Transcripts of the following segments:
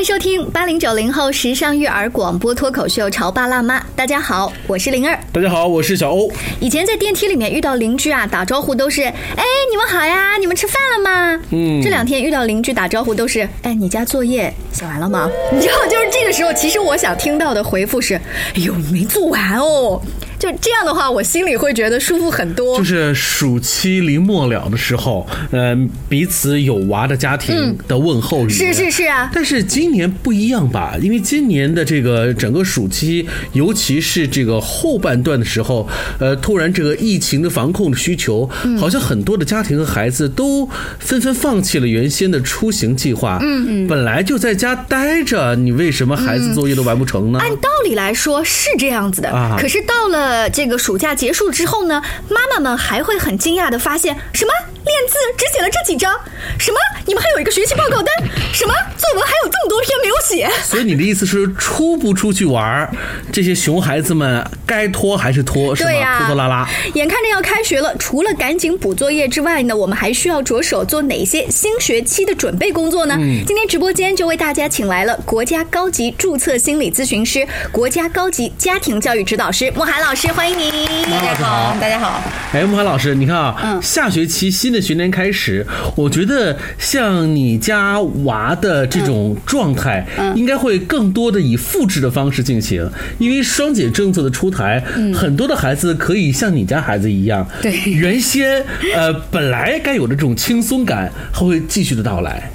迎收听八零九零后时尚育儿广播脱口秀《潮爸辣妈》。大家好，我是灵儿。大家好，我是小欧。以前在电梯里面遇到邻居啊，打招呼都是“哎，你们好呀，你们吃饭了吗？”嗯，这两天遇到邻居打招呼都是“哎，你家作业写完了吗？”你知道，就是这个时候，其实我想听到的回复是：“哎呦，没做完哦。”就这样的话，我心里会觉得舒服很多。就是暑期临末了的时候，嗯，彼此有娃的家庭的问候语。是是是啊。但是今年不一样吧？因为今年的这个整个暑期，尤其是这个后半段的时候，呃，突然这个疫情的防控的需求，好像很多的家庭和孩子都纷纷放弃了原先的出行计划。嗯嗯。本来就在家待着，你为什么孩子作业都完不成呢？按道理来说是这样子的啊。可是到了。呃，这个暑假结束之后呢，妈妈们还会很惊讶的发现，什么？练字只写了这几张，什么？你们还有一个学习报告单，什么作文还有这么多篇没有写。所以你的意思是出不出去玩这些熊孩子们该拖还是拖，是吗？拖拖拉拉。眼看着要开学了，除了赶紧补作业之外呢，我们还需要着手做哪些新学期的准备工作呢？今天直播间就为大家请来了国家高级注册心理咨询师、国家高级家庭教育指导师莫涵老师。欢迎您，大家好，大家好。哎，莫涵老师，你看啊，嗯，下学期新的学年开始，我觉得像你家娃的这种状态，应该会更多的以复制的方式进行，因为双减政策的出台，很多的孩子可以像你家孩子一样，对，原先呃本来该有的这种轻松感，还会继续的到来。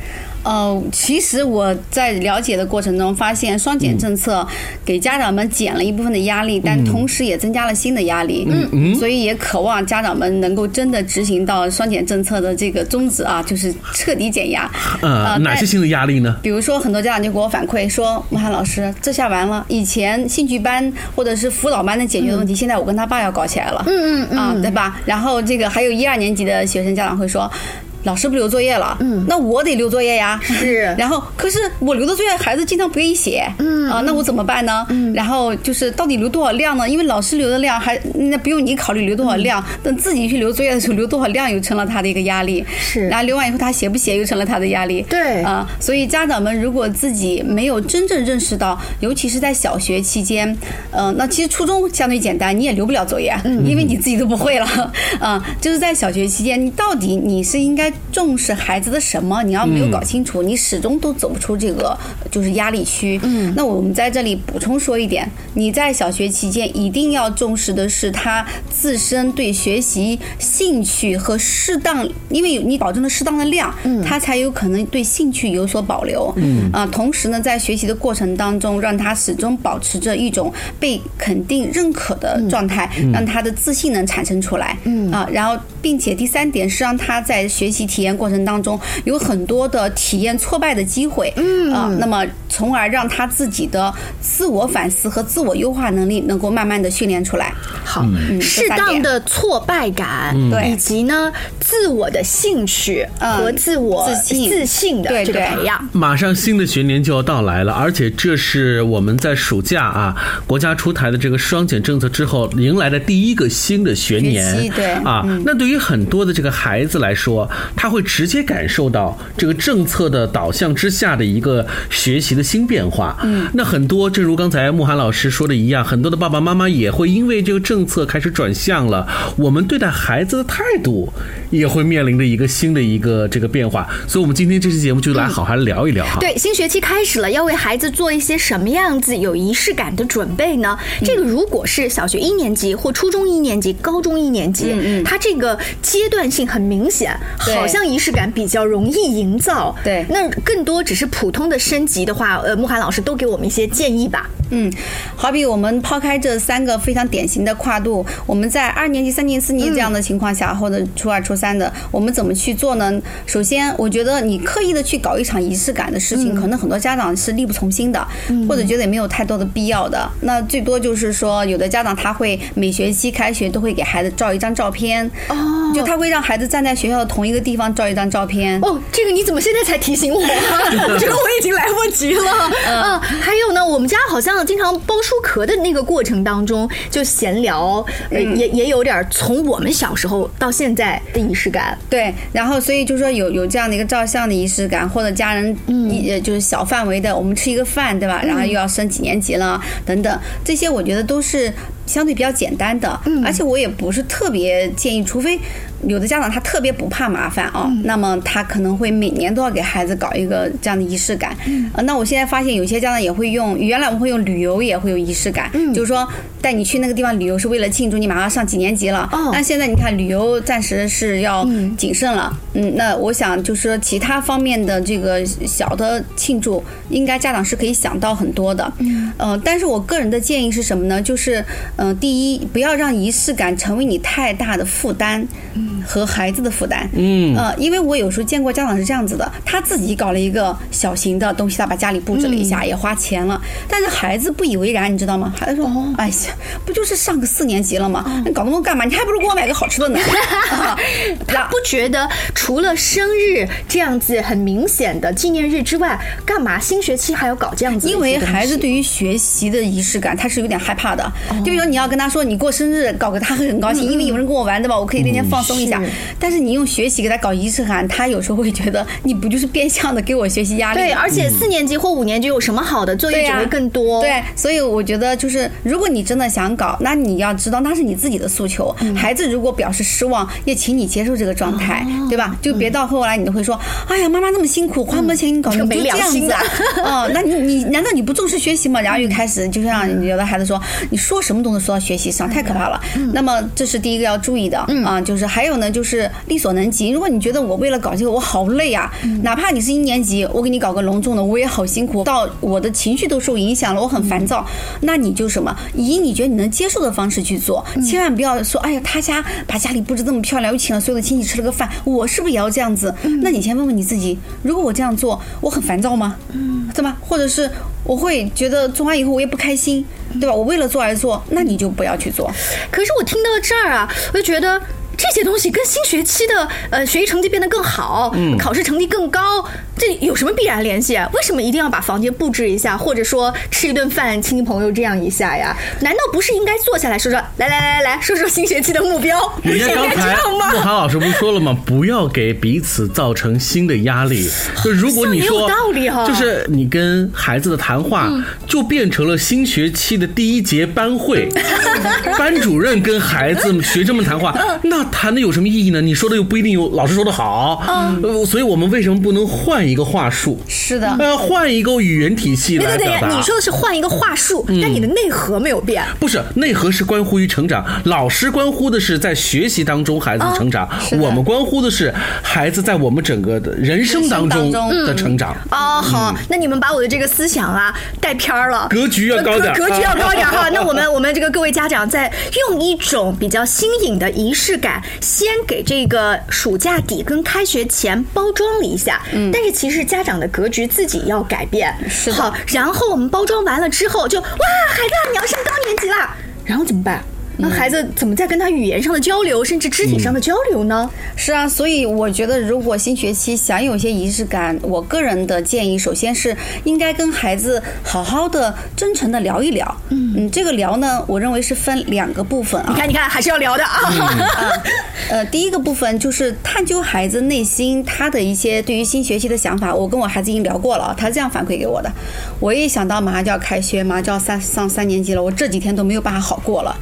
呃，其实我在了解的过程中发现，双减政策给家长们减了一部分的压力，但同时也增加了新的压力。嗯嗯，所以也渴望家长们能够真的执行到双减政策的这个宗旨啊，就是彻底减压。呃，哪些新的压力呢？比如说，很多家长就给我反馈说：“穆涵老师，这下完了，以前兴趣班或者是辅导班能解决的问题，现在我跟他爸要搞起来了。”嗯嗯嗯，啊，对吧？然后这个还有一二年级的学生家长会说。老师不留作业了，嗯，那我得留作业呀。是，然后可是我留的作业，孩子经常不愿意写，嗯啊，那我怎么办呢？嗯，然后就是到底留多少量呢？因为老师留的量还那不用你考虑留多少量，等自己去留作业的时候留多少量又成了他的一个压力。是，然后留完以后他写不写又成了他的压力。对，啊，所以家长们如果自己没有真正认识到，尤其是在小学期间，嗯，那其实初中相对简单，你也留不了作业，嗯，因为你自己都不会了，啊，就是在小学期间，你到底你是应该。重视孩子的什么？你要没有搞清楚，你始终都走不出这个就是压力区。嗯，那我们在这里补充说一点：你在小学期间一定要重视的是他自身对学习兴趣和适当，因为你保证了适当的量，嗯，他才有可能对兴趣有所保留。嗯啊，同时呢，在学习的过程当中，让他始终保持着一种被肯定、认可的状态，让他的自信能产生出来。嗯啊，然后并且第三点是让他在学习体。验过程当中有很多的体验挫败的机会，嗯啊，那么从而让他自己的自我反思和自我优化能力能够慢慢的训练出来。好，适当的挫败感，对，以及呢自我的兴趣和自我自信的这个培养。马上新的学年就要到来了，而且这是我们在暑假啊国家出台的这个双减政策之后迎来的第一个新的学年，对啊，那对于很多的这个孩子来说，他。会直接感受到这个政策的导向之下的一个学习的新变化。嗯，那很多，正如刚才慕寒老师说的一样，很多的爸爸妈妈也会因为这个政策开始转向了，我们对待孩子的态度也会面临着一个新的一个这个变化。所以，我们今天这期节目就来好好聊一聊哈。对，新学期开始了，要为孩子做一些什么样子有仪式感的准备呢？这个如果是小学一年级或初中一年级、高中一年级，嗯嗯，它这个阶段性很明显，好像。仪式感比较容易营造，对，那更多只是普通的升级的话，呃，慕寒老师都给我们一些建议吧。嗯，好比我们抛开这三个非常典型的跨度，我们在二年级、三年级、四年级这样的情况下，或者初二、初三的，我们怎么去做呢？首先，我觉得你刻意的去搞一场仪式感的事情，可能很多家长是力不从心的，或者觉得也没有太多的必要的。那最多就是说，有的家长他会每学期开学都会给孩子照一张照片，哦，就他会让孩子站在学校的同一个地方照一张照片。哦，这个你怎么现在才提醒我？这个我已经来不及了。嗯，还有呢，我们家好像经常包书壳的那个过程当中，就闲聊，呃也也有点从我们小时候到现在的仪式感。对，然后所以就说有有这样的一个照相的仪式感，或者家人一呃就是小范围的，我们吃一个饭，对吧？然后又要升几年级了，等等，这些我觉得都是相对比较简单的，而且我也不是特别建议，除非有的家长他特别不怕麻烦啊，那么他可能会每年都要给孩子搞一个这样的仪式感。呃，那我现在发现有些家长也会用，原来我们会用旅游也会有仪式感，就是说带你去那个地方旅游是为了庆祝你马上上几年级了。哦那现在你看旅游暂时是要谨慎了，嗯，那我想就是说其他方面的这个小的庆祝，应该家长是可以想到很多的。嗯，呃，但是我个人的建议是什么呢？就是，嗯、第一，不要让仪式感成为你太大的负担和孩子的负担。嗯呃，因为我有时候见过家长是这样子的，他自己搞了一个小型的东西，他把家里布置了一下，也花钱了，但是孩子不以为然，你知道吗？孩子说：“哦哎呀，不就是上个四年级了吗？你搞那么多干嘛？你还不如给我买个好吃的呢。啊” 他不觉得除了生日这样子很明显的纪念日之外，干嘛新学期还要搞这样子因？为孩子对于学习的仪式感，他是有点害怕的。哦就比如你要跟他说你过生日，搞个他会很高兴，因为有人跟我玩，对吧？我可以那天放松一下嗯是。但是你用学习给他搞仪式感，他有时候会觉得你不就是变相的给我学习压力？对，而且四年级或五年级有什么好的作业只会更多。对，所以我觉得就是，如果你真的想搞，那你要知道那是你自己的诉求。嗯孩子如果表示失望，也请你接受这个状态，哦对吧？就别到后来你都会说，哎呀，妈妈那么辛苦，花那么多钱给你搞，这个没你就这样良心的子啊？哦，那你你难道你不重视学习吗？然后又开始就像有的孩子说，你说什么都能说到学习上，太可怕了。那么这是第一个要注意的啊，就是还有呢，就是力所能及。如果你觉得我为了搞这个我好累啊，哪怕你是一年级，我给你搞个隆重的，我也好辛苦，到我的情绪都受影响了，我很烦躁。那你就什么，以你觉得你能接受的方式去做，千万不要说，哎呀，他家把家里布置这么漂亮，又请了所有的亲戚吃了个饭，我是不是也要这样子？那你先问问你自己，如果我这样做，我很烦躁吗？对吧？或者是我会觉得做完以后我也不开心，对吧？我为了做而做，那你就不要去做。可是我听到这儿啊，我就觉得。这些东西跟新学期的呃学习成绩变得更好，考试成绩更高，这有什么必然联系啊？为什么一定要把房间布置一下，或者说吃一顿饭，亲戚朋友这样一下呀？难道不是应该坐下来说说，来来来来来说说新学期的目标？人家刚才样吗？慕寒老师不是说了吗？不要给彼此造成新的压力。就如果你说就是你跟孩子的谈话，就变成了新学期的第一节班会，班主任跟孩子们、学生们谈话，嗯那谈的有什么意义呢？你说的又不一定有老师说的好，嗯呃所以我们为什么不能换一个话术？是的，呃，换一个语言体系对对对。你说的是换一个话术，嗯但你的内核没有变。不是内核是关乎于成长，老师关乎的是在学习当中孩子的成长，我们关乎的是孩子在我们整个的人生当中的成长。哦，好，那你们把我的这个思想啊带偏了，格局要高点格格局要高点哈。那我们我们这个各位家长在用一种比较新颖的仪式感，先给这个暑假底跟开学前包装了一下。嗯，但是其实家长的格局自己要改变。是好，然后我们包装完了之后就，哇，孩子啊，你要上高年级了，然后怎么办？那孩子怎么在跟他语言上的交流，甚至肢体上的交流呢？是啊，所以我觉得，如果新学期想有一些仪式感，我个人的建议，首先是应该跟孩子好好的、真诚的聊一聊。嗯，这个聊呢，我认为是分两个部分啊。你看，你看，还是要聊的啊。啊，呃，第一个部分就是探究孩子内心他的一些对于新学期的想法。我跟我孩子已经聊过了，他是这样反馈给我的。我一想到马上就要开学，马上就要三上三年级了，我这几天都没有办法好过了。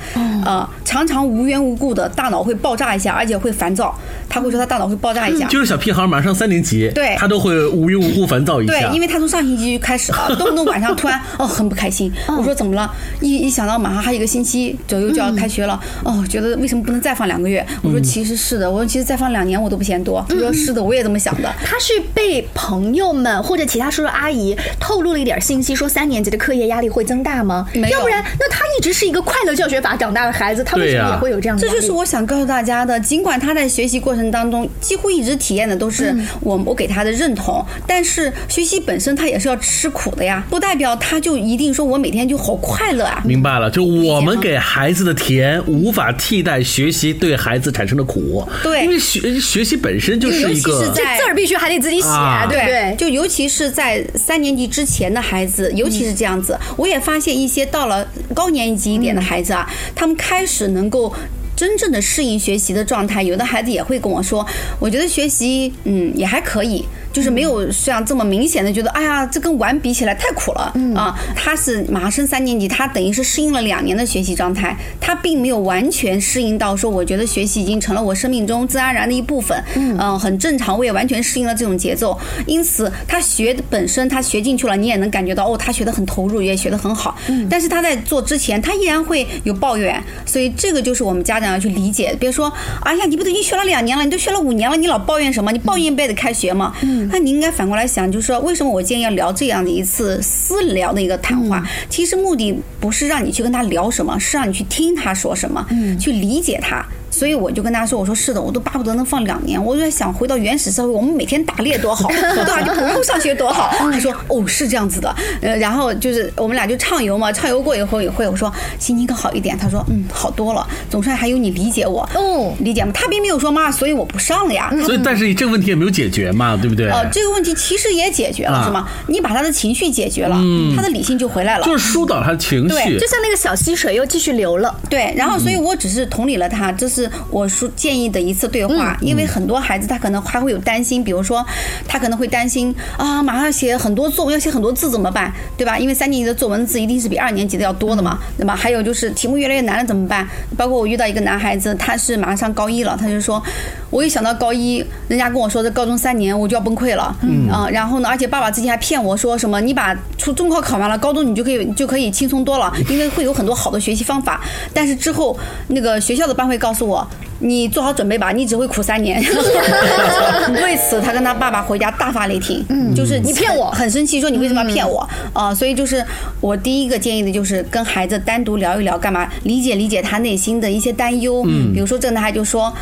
呃，常常无缘无故的大脑会爆炸一下，而且会烦躁。他会说他大脑会爆炸一下。就是小屁孩马上上三年级，对他都会无缘无故烦躁一下。对，因为他从上星期就开始了，动不动晚上突然哦很不开心。我说怎么了？一一想到马上还有一个星期左右就要开学了，哦，觉得为什么不能再放两个月？我说其实是的，我说其实再放两年我都不嫌多。他说是的，我也这么想的。他是被朋友们或者其他叔叔阿姨透露了一点信息，说三年级的课业压力会增大吗？没有要不然那他一直是一个快乐教学法长大的孩子，他为什么也会有这样的？这就是我想告诉大家的。尽管他在学习过程当中几乎一直体验的都是我我给他的认同，但是学习本身他也是要吃苦的呀，不代表他就一定说我每天就好快乐啊。明白了，就我们给孩子的甜无法替代学习对孩子产生的苦。对因为学学习本身就是一尤其个是在这字儿必须还得自己写，啊对对？就尤其是在三年级之前的孩子，尤其是这样子，我也发现一些到了高年级一点的孩子啊，他们开始能够。真正的适应学习的状态，有的孩子也会跟我说，我觉得学习嗯也还可以，就是没有像这么明显的觉得，哎呀，这跟玩比起来太苦了啊。他是马上升三年级，他等于是适应了两年的学习状态，他并没有完全适应到说，我觉得学习已经成了我生命中自然而然的一部分，嗯、很正常，我也完全适应了这种节奏。因此，他学本身他学进去了，你也能感觉到哦，他学得很投入，也学得很好。但是他在做之前，他依然会有抱怨，所以这个就是我们家长要去理解。别说，哎呀，你不都已经学了两年了，你都学了五年了，你老抱怨什么？你抱怨不也得开学吗？那你应该反过来想，就是说，为什么我今天要聊这样的一次私聊的一个谈话？其实目的不是让你去跟他聊什么，是让你去听他说什么，去理解他。所以我就跟他说：“我说是的，我都巴不得能放两年。我就在想，回到原始社会，我们每天打猎多好，对吧？就不用上学多好。”他说：“哦，是这样子的。”呃，然后就是我们俩就畅游嘛，畅游过以后也会我说心情更好一点。他说：“嗯，好多了，总算还有你理解我。”哦理解吗？他并没有说妈，所以我不上了呀。所以但是这个问题也没有解决嘛，对不对？呃，这个问题其实也解决了，啊是吗？你把他的情绪解决了，他的理性就回来了。就是疏导他的情绪对。就像那个小溪水又继续流了，对，然后所以我只是同理了他，这是我说建议的一次对话，因为很多孩子他可能还会有担心，比如说他可能会担心啊，马上写很多作文，要写很多字怎么办，对吧？因为三年级的作文字一定是比二年级的要多的嘛，对吧？还有就是题目越来越难了怎么办？包括我遇到一个男孩子，他是马上上高一了，他就说，我一想到高一，人家跟我说这高中三年我就要崩溃了，嗯啊，然后呢，而且爸爸之前还骗我说什么，你把初中考考完了，高中你就可以就可以轻松多了，因为会有很多好的学习方法。但是之后那个学校的班会告诉我，你做好准备吧，你只会苦三年。为此，他跟他爸爸回家大发雷霆，嗯，就是你骗我，很生气，说你为什么要骗我啊？所以就是我第一个建议的就是跟孩子单独聊一聊，干嘛理解理解他内心的一些担忧。嗯，比如说这个男孩就说。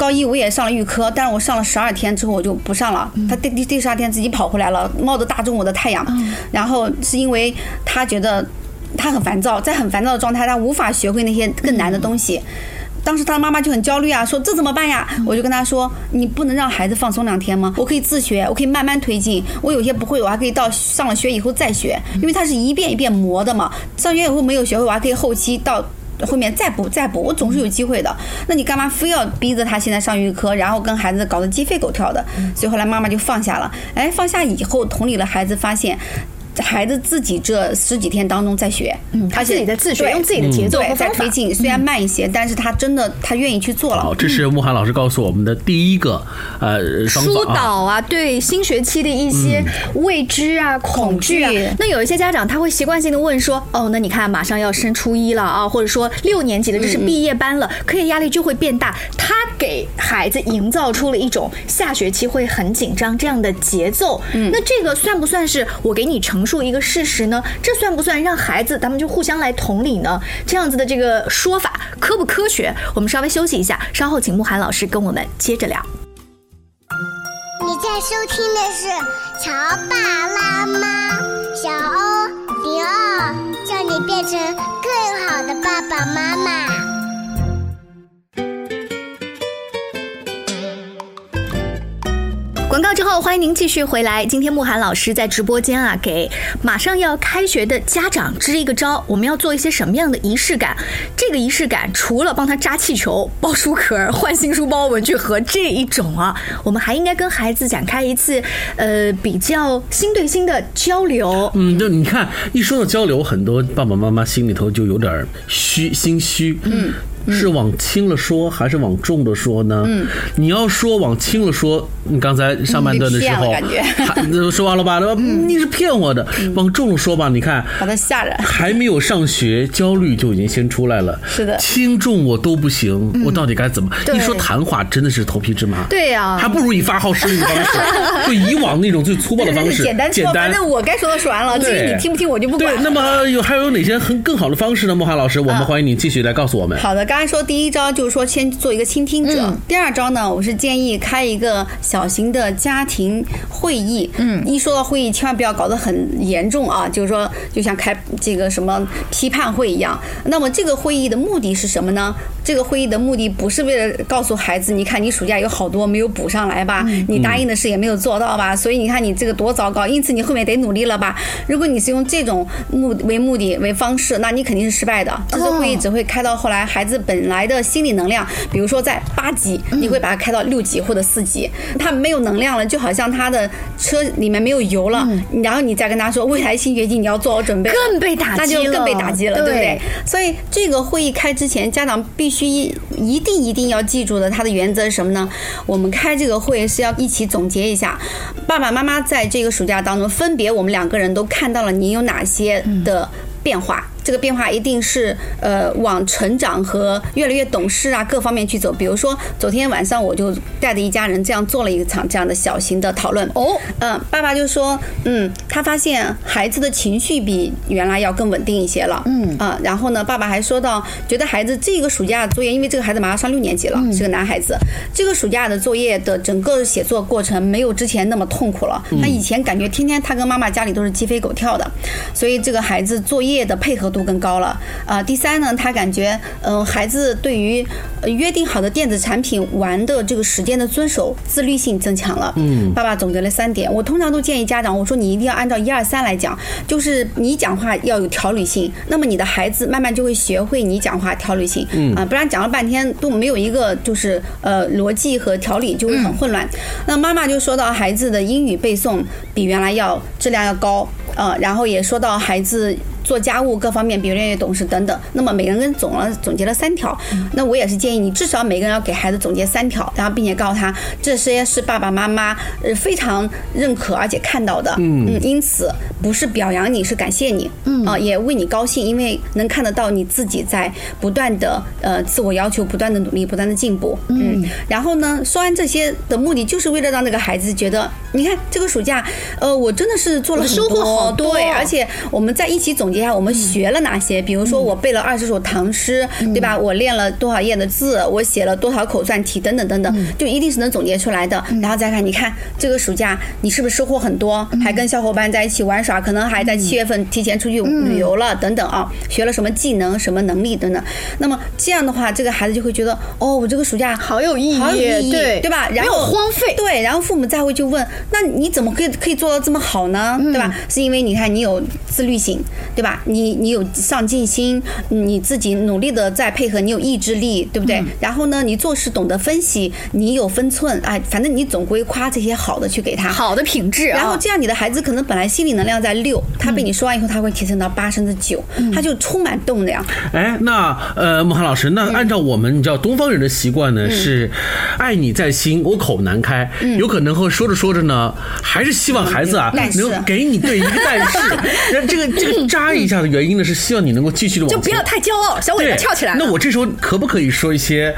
高一我也上了预科，但是我上了十二天之后我就不上了。他第第第十二天自己跑回来了，冒着大中午的太阳，然后是因为他觉得他很烦躁，在很烦躁的状态，他无法学会那些更难的东西。当时他妈妈就很焦虑啊，说这怎么办呀？我就跟他说，你不能让孩子放松两天吗？我可以自学，我可以慢慢推进。我有些不会，我还可以到上了学以后再学，因为他是一遍一遍磨的嘛。上学以后没有学会，我还可以后期到。后面再补再补，我总是有机会的。那你干嘛非要逼着他现在上预科，然后跟孩子搞得鸡飞狗跳的？所以后来妈妈就放下了。哎，放下以后，同理了孩子，发现。孩子自己这十几天当中在学，嗯他自己在自学，用自己的节奏在推。进，虽然慢一些，但是他真的他愿意去做了好，。这是慕寒老师告诉我们的第一个呃疏。导啊，对新学期的一些未知啊、恐惧啊。那有一些家长他会习惯性的问说：“哦，那你看马上要升初一了啊，或者说六年级的这是毕业班了，课业压力就会变大。”他给孩子营造出了一种下学期会很紧张这样的节奏。那这个算不算是我给你陈述一个事实呢？这算不算让孩子咱们就互相来同理呢？这样子的这个说法科不科学？我们稍微休息一下，稍后请慕寒老师跟我们接着聊。你在收听的是《乔爸拉妈》，欢迎您继续回来。今天慕寒老师在直播间啊，给马上要开学的家长支一个招，我们要做一些什么样的仪式感？这个仪式感除了帮他扎气球、包书壳、换新书包、文具盒这一种啊，我们还应该跟孩子展开一次呃比较心对心的交流。嗯，就你看，一说到交流，很多爸爸妈妈心里头就有点虚心虚。嗯。是往轻了说还是往重了说呢？嗯，你要说往轻了说，你刚才上半段的时候，说完了吧？对吧？你是骗我的。往重了说吧，你看。把他吓着。还没有上学，焦虑就已经先出来了。是的轻重我都不行，我到底该怎么？对一说谈话真的是头皮芝麻。对呀还不如以发号施令的方式，就以往那种最粗暴的方式，简单说，反正我该说的说完了，至于你听不听我就不管对，。那么有还有哪些很更好的方式呢？莫涵老师，我们欢迎你继续来告诉我们。好的，刚才说第一招就是说先做一个倾听者，第二招呢，我是建议开一个小型的家庭会议。嗯，一说到会议，千万不要搞得很严重啊，就是说就像开这个什么批判会一样。那么这个会议的目的是什么呢？这个会议的目的不是为了告诉孩子，你看你暑假有好多没有补上来吧，你答应的事也没有做到吧，所以你看你这个多糟糕，因此你后面得努力了吧。如果你是用这种目为目的为方式，那你肯定是失败的。这个会议只会开到后来孩子本来的心理能量，比如说在八级，你会把它开到六级或者四级，他没有能量了，就好像他的车里面没有油了，然后你再跟他说未来新学期你要做好准备，更被打击那就更被打击了，对不对对？所以这个会议开之前，家长必须一一定一定要记住的，它的原则是什么呢？我们开这个会是要一起总结一下，爸爸妈妈在这个暑假当中，分别我们两个人都看到了你有哪些的变化。这个变化一定是呃往成长和越来越懂事啊各方面去走。比如说昨天晚上我就带着一家人这样做了一场这样的小型的讨论。哦，嗯，爸爸就说，嗯，他发现孩子的情绪比原来要更稳定一些了。嗯啊，然后呢，爸爸还说到，觉得孩子这个暑假的作业，因为这个孩子马上上六年级了，是个男孩子，这个暑假的作业的整个写作过程没有之前那么痛苦了。他以前感觉天天他跟妈妈家里都是鸡飞狗跳的，所以这个孩子作业的配合度更高了。啊，第三呢，他感觉，嗯、孩子对于呃约定好的电子产品玩的这个时间的遵守，自律性增强了。嗯，爸爸总结了三点，我通常都建议家长，我说你一定要按照一二三来讲，就是你讲话要有条理性，那么你的孩子慢慢就会学会你讲话条理性。嗯啊，不然讲了半天都没有一个就是呃逻辑和条理，就会很混乱。那妈妈就说到孩子的英语背诵比原来要质量要高，呃，然后也说到孩子。做家务各方面比越来越懂事等等，那么每个人总了总结了三条，那我也是建议你至少每个人要给孩子总结三条，然后并且告诉他这些是爸爸妈妈呃非常认可而且看到的，嗯，因此不是表扬你是感谢你，嗯。啊也为你高兴，因为能看得到你自己在不断的呃自我要求，不断的努力，不断的进步，嗯，然后呢说完这些的目的就是为了让这个孩子觉得，你看这个暑假，呃我真的是做了很我收获多好多对，而且我们在一起总结一下我们学了哪些，比如说我背了二十首唐诗，对吧？我练了多少页的字，我写了多少口算题，等等等等，就一定是能总结出来的。然后再看，你看这个暑假你是不是收获很多？还跟小伙伴在一起玩耍，可能还在七月份提前出去旅游了，等等啊，学了什么技能、什么能力等等。那么这样的话，这个孩子就会觉得，哦，我这个暑假好有意义好有意义，对对吧？然后荒废对，然后父母再会就问，那你怎么可以可以做到这么好呢？对吧？是因为你看你有自律性，对吧？你你有上进心，你自己努力的在配合，你有意志力，对不对？然后呢，你做事懂得分析，你有分寸，哎，反正你总归夸这些好的去给他。好的品质啊。然后这样，你的孩子可能本来心理能量在六，他被你说完以后，他会提升到八甚至九，他就充满动量。哎，那呃，穆涵老师，那按照我们你知道东方人的习惯呢，是爱你在心，我口难开，有可能会说着说着呢，还是希望孩子啊能给你对一个但是，那这个这个看一下的原因呢，是希望你能够继续的往前就不要太骄傲，小尾对巴翘起来。那我这时候可不可以说一些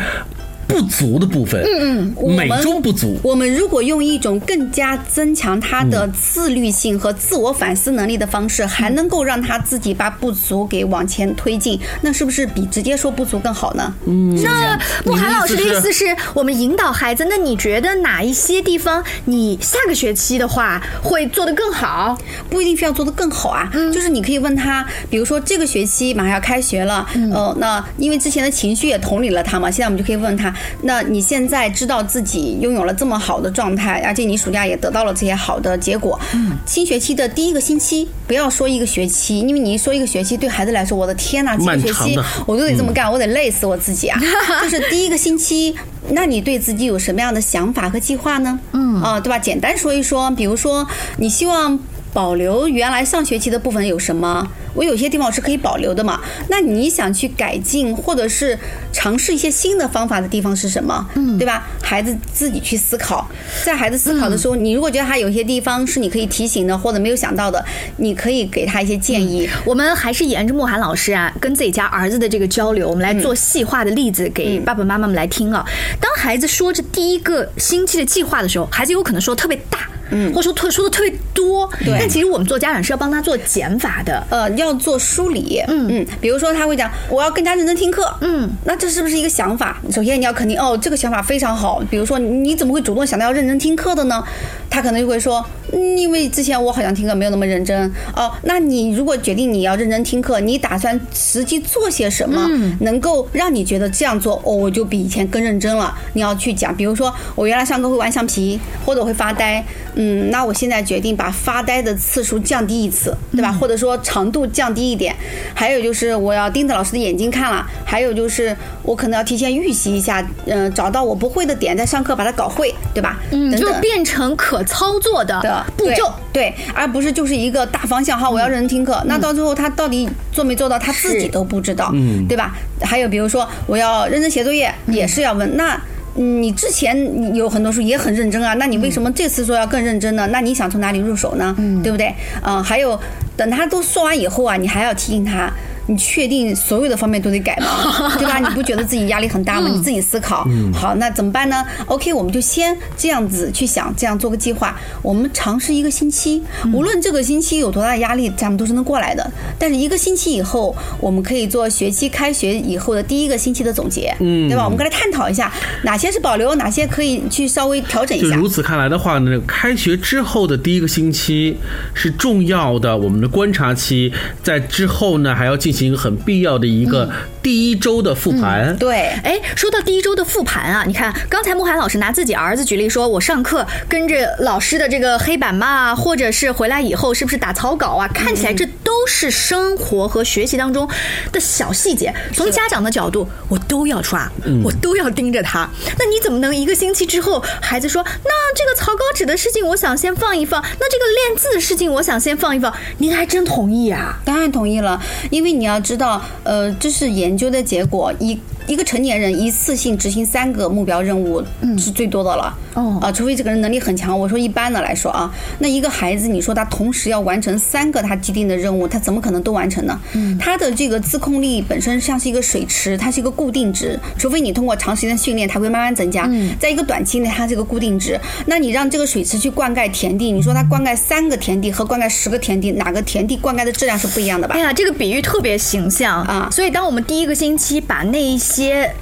不足的部分？嗯嗯美中不足。我们如果用一种更加增强他的自律性和自我反思能力的方式，还能够让他自己把不足给往前推进，那是不是比直接说不足更好呢？嗯那慕寒老师的意思是我们引导孩子，那你觉得哪一些地方你下个学期的话会做得更好？不一定非要做得更好啊，就是你可以问他，比如说这个学期马上要开学了，呃，那因为之前的情绪也同理了他嘛，现在我们就可以问他，那你现在知道自己拥有了这么好的状态，而且你暑假也得到了这些好的结果，新学期的第一个星期不要说一个学期，因为你一说一个学期，对孩子来说，我的天呐，这个学期我都得这么干，我得累死我自己啊！就是第一个星期，那你对自己有什么样的想法和计划呢？嗯啊，对吧？简单说一说，比如说你希望。保留原来上学期的部分有什么？我有些地方是可以保留的嘛？那你想去改进或者是尝试一些新的方法的地方是什么？嗯，对吧？孩子自己去思考，在孩子思考的时候，你如果觉得他有些地方是你可以提醒的或者没有想到的，你可以给他一些建议。我们还是沿着慕寒老师啊，跟自己家儿子的这个交流，我们来做细化的例子给爸爸妈妈们来听啊。当孩子说这第一个星期的计划的时候，孩子有可能说特别大。嗯，或者说特说的特别多，对但其实我们做家长是要帮他做减法的。呃，要做梳理，嗯嗯，比如说他会讲，我要更加认真听课，嗯，那这是不是一个想法？首先你要肯定，哦，这个想法非常好。比如说，你怎么会主动想到要认真听课的呢？他可能就会说，嗯，因为之前我好像听课没有那么认真。哦，那你如果决定你要认真听课，你打算实际做些什么，能够让你觉得这样做，哦，我就比以前更认真了。你要去讲，比如说我原来上课会玩橡皮，或者会发呆，嗯，那我现在决定把发呆的次数降低一次，对吧？或者说长度降低一点。还有就是我要盯着老师的眼睛看了，还有就是我可能要提前预习一下，嗯、找到我不会的点，在上课把它搞会，对吧？嗯，等等就变成可操作的的步骤。对，对，而不是就是一个大方向。哈，我要认真听课，那到最后他到底做没做到，他自己都不知道，嗯对吧？还有比如说我要认真写作业，也是要问那。嗯你之前有很多时候也很认真啊，那你为什么这次说要更认真呢？那你想从哪里入手呢？对不对？嗯、还有等他都说完以后啊，你还要提醒他，你确定所有的方面都得改吗？对吧？你不觉得自己压力很大吗？你自己思考。好，那怎么办呢？OK，我们就先这样子去想，这样做个计划。我们尝试一个星期，无论这个星期有多大的压力，咱们都是能过来的。但是一个星期以后，我们可以做学期开学以后的第一个星期的总结，嗯，对吧？我们跟他探讨一下哪些是保留，哪些可以去稍微调整一下。就如此看来的话呢，开学之后的第一个星期是重要的，我们的观察期，在之后呢还要进行一个很必要的一个第一周的复盘。对，哎，说到第一周的复盘啊，你看刚才慕寒老师拿自己儿子举例说，我上课跟着老师的这个黑板嘛，或者是回来以后是不是打草稿啊？看起来这都是生活和学习当中的小细节。从家长的角度，我都要抓，我都要盯着他。那你怎么能一个星期之后，孩子说，那这个草稿纸的事情我想先放一放，那这个练字的事情我想先放一放？您还真同意啊？当然同意了，因为你你要知道，呃，这是研究的结果，一一个成年人一次性执行三个目标任务是最多的了。哦啊，除非这个人能力很强。我说一般的来说啊，那一个孩子，你说他同时要完成三个他既定的任务，他怎么可能都完成呢？嗯，他的这个自控力本身像是一个水池，它是一个固定值，除非你通过长时间训练，它会慢慢增加。嗯，在一个短期内，它是一个固定值。那你让这个水池去灌溉田地，你说它灌溉三个田地和灌溉十个田地，哪个田地灌溉的质量是不一样的吧哎？呀，这个比喻特别形象啊所以当我们第一个星期把那一些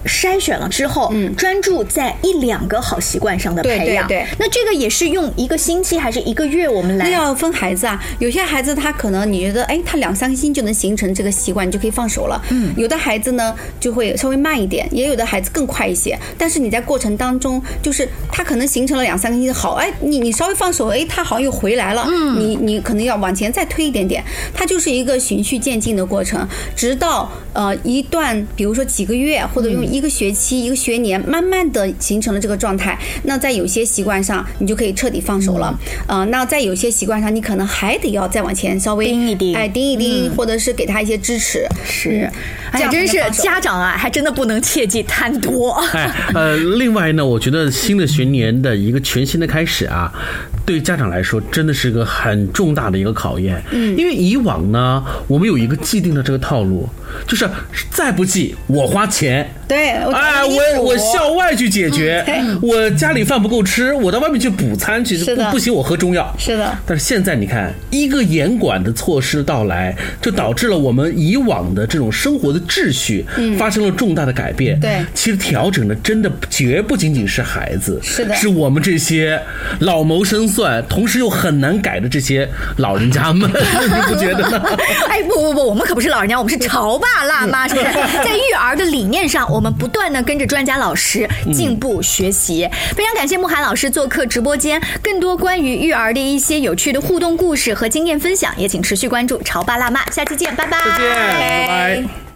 筛选了之后，嗯，专注在一两个好习惯上的培养，对对那这个也是用一个星期还是一个月我们来？那要分孩子啊，有些孩子他可能你觉得，哎，他两三个星期就能形成这个习惯，你就可以放手了。嗯，有的孩子呢就会稍微慢一点，也有的孩子更快一些。但是你在过程当中，就是他可能形成了两三个星期好，哎，你你稍微放手，哎，他好像又回来了。嗯，你你可能要往前再推一点点，它就是一个循序渐进的过程，直到呃一段，比如说几个月或者用一个学期、一个学年，慢慢的形成了这个状态。那在有些习惯上，你就可以彻底放手了。呃，那在有些习惯上，你可能还得要再往前稍微盯一盯哎，盯一盯，或者是给他一些支持。是，哎呀，这真是家长啊，还真的不能切忌贪多。哎，呃，另外呢，我觉得新的学年的一个全新的开始啊，对家长来说真的是个很重大的一个考验。嗯，因为以往呢，我们有一个既定的这个套路，就是再不济我花钱。对，我哎，我我校外去解决，我家里饭不够吃，我到外面去补餐去，不不行，我喝中药。是的，但是现在你看，一个严管的措施到来，就导致了我们以往的这种生活的秩序发生了重大的改变。嗯对其实调整的真的绝不仅仅是孩子，是的是我们这些老谋深算，同时又很难改的这些老人家们，你不觉得呢？哎，不不不，我们可不是老人家，我们是潮爸辣妈，是不是？在育儿的理念上，我们不断的跟着专家老师进步学习。非常感谢慕寒老师做客直播间，更多关于育儿的一些有趣的互动故事和经验分享，也请持续关注潮爸辣妈，下期见，拜拜，再见，拜拜。